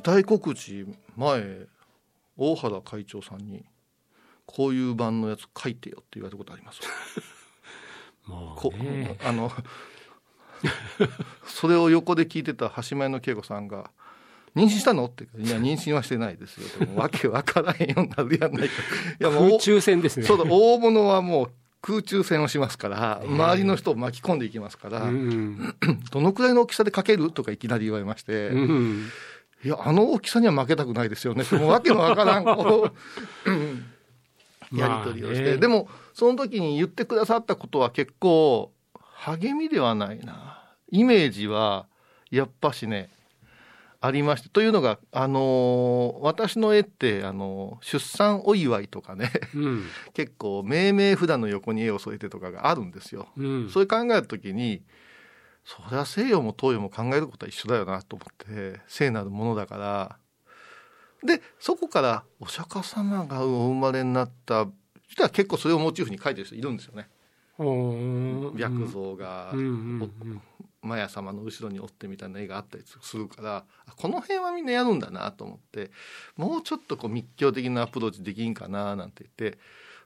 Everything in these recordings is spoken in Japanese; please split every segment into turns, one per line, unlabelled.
辞退告知前大原会長さんにこういう版のやつ書いてよって言われたことあります。
まあ
こ
ね
あの それを横で聞いてた橋前の恵子さんが「妊娠したの?」っていや妊娠はしてないですよ」でもわけわからへんようになるやんないか。いやもう
空中戦ですね。
そうだ大物はもう空中戦をしますから周りの人を巻き込んでいきますから、
うん
どのくらいの大きさでかけるとかいきなり言われまして、
うん
いやあの大きさには負けたくないですよね。もうわけのわからんこう。う んやり取りをして、
まあね。
でもその時に言ってくださったことは結構励みではないな。イメージはやっぱしねありまして。というのが、あのー私の絵って、あのー出産お祝いとかね。
うん。
結構命名札の横に絵を添えてとかがあるんですよ。
うん。
そういう考えた時にそりゃ西洋も東洋も考えることは一緒だよなと思って聖なるものだから。でそこからお釈迦様がお生まれになった人は結構それをモチーフに描いてる人いるんですよね。
うん。
白像が
うん
マヤ様の後ろにおってみたいな絵があったりするからあこの辺はみんなやるんだなと思ってもうちょっとこう密教的なアプローチできんかななんて言って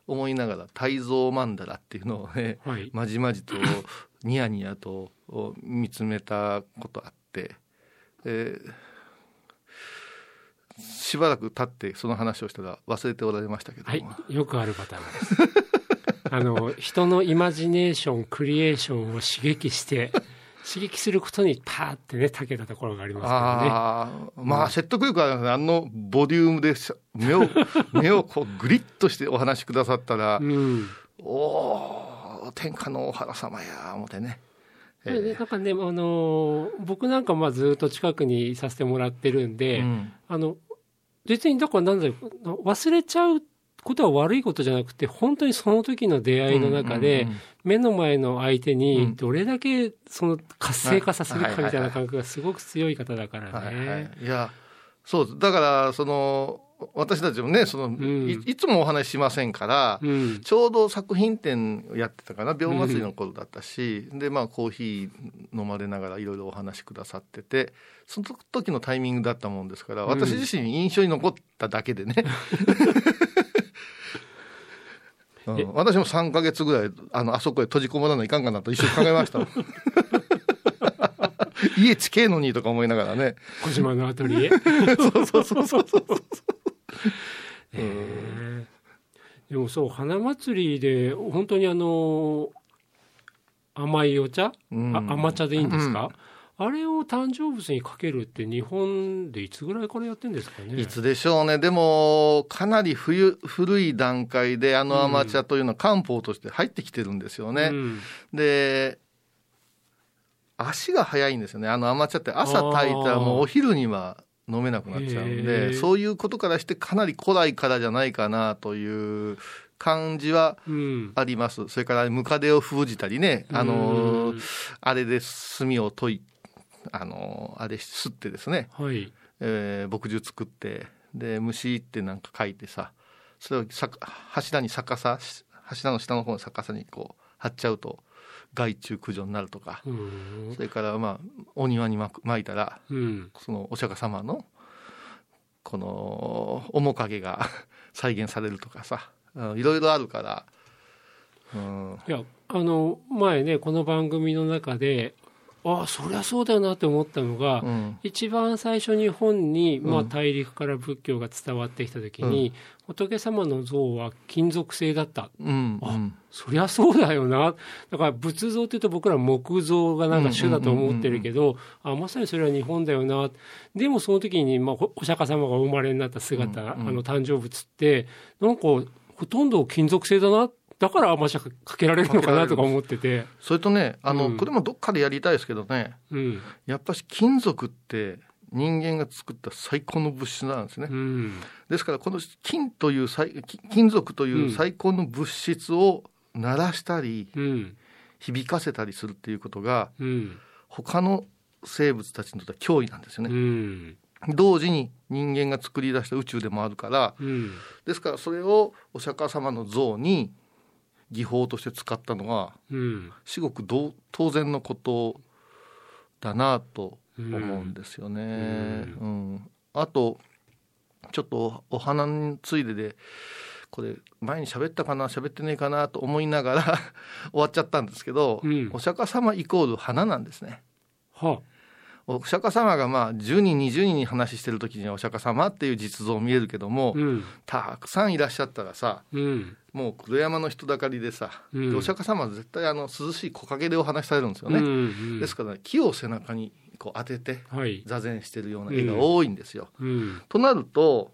思いながら「大蔵曼荼羅」っていうのをね
はい。
まじまじとニヤニヤと見つめたことあって、えーしばらく経ってその話をしたら忘れておられましたけども、
はい、よくあるパターンです。あの人のイマジネーション、クリエーションを刺激して、刺激することにパーってね、たけたところがありますからね。
まあ説得力あるあのボリュームでし目を目をこうグリッとしてお話しくださったら、
うん。
おお天下の大原様や思ってね。え
で
ー
なんかね、あの僕なんかまあずっと近くにいさせてもらってるんで、
うん。
あの別にだからなんだろう忘れちゃうことは悪いことじゃなくて本当にその時の出会いの中で、目の前の相手
う
に
ん。
どれだけその活性化させるか
はい
みたいな感覚がすごく強い方だからね。、
いやそうだからその私たちもねその、
ん。
いいつもお話ししませんから、
うん。
ちょうど作品展やってたかな病祭りの頃だったし、でまあコーヒー飲まれながらいろいろお話しくださっててその時のタイミングだったもんですから私自身印象に残っただけでね、私も3か月ぐらいあのあそこへ閉じこもらないかんかなと一緒に考えました 家近えのにとか思いながらね。
小島のアトリエ。
そうそうそうそうそう
えー。でもそう花祭りで本当にあの甘いお茶、
うん。
あ甘茶でいいんですか、あれを誕生物にかけるって日本でいつぐらいからやってんですかね？
いつでしょうね、でも、かなり冬古い段階で、あのアマチュアというのは漢方として入ってきてるんですよね。
うん。
で、足が早いんですよね、あのアマチュアって朝炊いたらもうお昼には飲めなくなっちゃうん
へ
で、
ー。
そういうことからして、かなり古来からじゃないかなという感じは
うん。
あります。それからムカデを封じたりね、あの
うん
あれで炭を研い、あのあれすってですね、
はい。
えー牧場作ってで虫ってなんか書いてさそれをさ柱に逆さ柱の下の方の逆さにこう貼っちゃうと害虫駆除になるとか、
うん。
それからまあお庭にまく撒いたら
うん。
そのお釈迦様のこの面影が 再現されるとかさ。うんいろいろあるから、うん、
いやあの前ねこの番組の中でああそりゃそうだよなって思ったのが、
うん。
一番最初日本に、まあ、
うん
大陸から仏教が伝わってきた時に、仏様の像は金属製だった。
うん
あそりゃそうだよな。だから仏像っていうと僕ら木造がなんか主だと思ってるけどあまさにそれは日本だよな。でもその時に、まあ、おお釈迦様がお生まれになった姿、
うんうん。
あの誕生物ってなんかほとんど金属製だなだから甘茶かけられるのかなとか思ってて、
それとねあの、
うん。
これもどっかでやりたいですけどね。
うん。
やっぱし金属って人間が作った最高の物質なんですね。
うん。
ですからこの金という金属という最高の物質を鳴らしたり
うん。
響かせたりするっていうことが
うん。
他の生物たちにとっては脅威なんですよ
う
ね。
ん。
同時に人間が作り出した宇宙でもあるから
うん。
ですからそれをお釈迦様の像に技法として使ったのは
うん。
至極当然のことだなと思うんですよね。うん。あとちょっとお花についででこれ前に喋ったかな喋ってねえかなと思いながら 終わっちゃったんですけど、
うん。
お釈迦様イコール花なんですね。
は。
お釈迦様がまあ10人20人に話してる時にはお釈迦様っていう実像見えるけども、
うん。
たくさんいらっしゃったらさ
うん
もう黒山の人だかりでさ、
うん。
でお釈迦様は絶対あの涼しい木陰でお話しされるんですよね。
うんうん
ですから、木を背中にこう当てて
はい。
座禅してるような絵が多いんですよ。
うん。
となると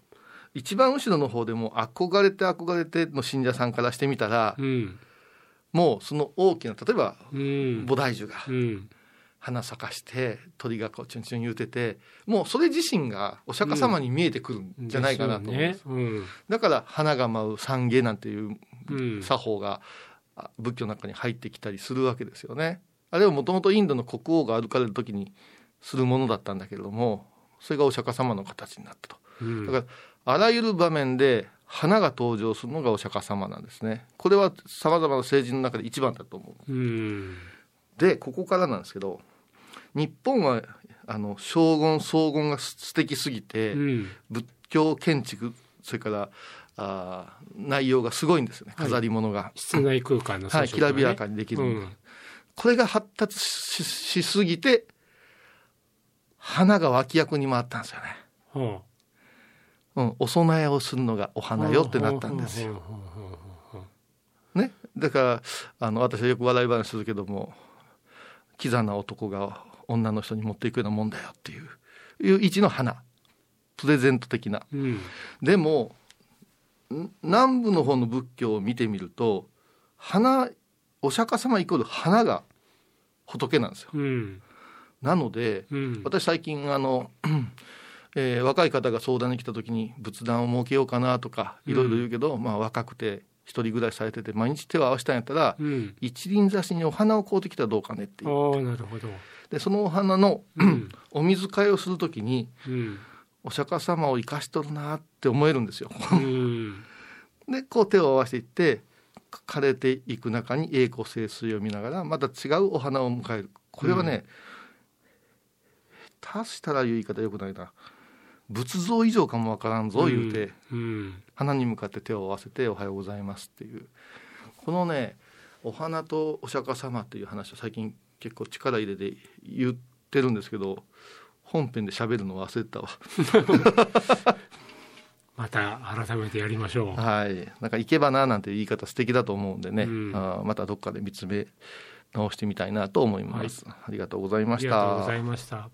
一番後ろの方でも憧れて憧れての信者さんからしてみたら、
うん。
もうその大きな例えば
うん。
菩提樹が
うん
花咲かして鳥がこうチュンチュン言うててもうそれ自身がお釈迦様に見えてくるんじゃないかなと思うんです、
ですよね
だから花が舞う三芸なんていう
うんうん
作法があ仏教の中に入ってきたりするわけですよね。あれはもともとインドの国王が歩かれる時にするものだったんだけれどもそれがお釈迦様の形になったと。
うん
だからあらゆる場面で花が登場するのがお釈迦様なんですね。これはさまざまな政治の中で一番だと思う。
うん
でここからなんですけど日本はあの荘厳荘厳が素敵すぎて、
うん。
仏教建築それからあー内容がすごいんですよね。
はい。
飾り物が。
室内空間の
はい、きらびやか
に
にできる、
うん。
これが発達ししすぎて花が脇役に回ったんですよね、
は
う。ん、お供えをするのがお
あ
花よってなったんですよ、ね、だからあの私はよく笑い話するけどもキザな男が女の人に持っていくようなもんだよっていういう位置の花。プレゼント的な。
うん。
でもん南部の方の仏教を見てみると花お釈迦様イコール花が仏なんですよ。
うん。
なので
うん。
私最近あの、えー若い方が相談に来た時に仏壇を設けようかなとかいろいろ言うけど、まあ、若くて一人暮らしされてて毎日手を合わせたんやったら、
うん。
一輪挿しにお花を買うてきたらどうかねっていう。
ああなるほど
でそのお花の
うん。
お水替えをする時に
うん。
お釈迦様を生かしとるなって思えるんですよ。
うん。
でこう手を合わせていって枯れていく中に栄光盛衰を見ながらまた違うお花を迎える。これはね、足したらいう言い方よくないな。仏像以上かもわからんぞ言うて、
うん。
花に向かって手を合わせて「おはようございます」っていう。このねお花とお釈迦様っていう話を最近結構力入れて言ってるんですけど本編で喋るの忘れてたわ。
また改めてやりましょう。
はい。なんか「いけばな」なんて言い方素敵だと思うんでね、
うん。
あーまたどっかで見つめ直してみたいなと思います、ありがとうございま
あ
した。
りがとうございました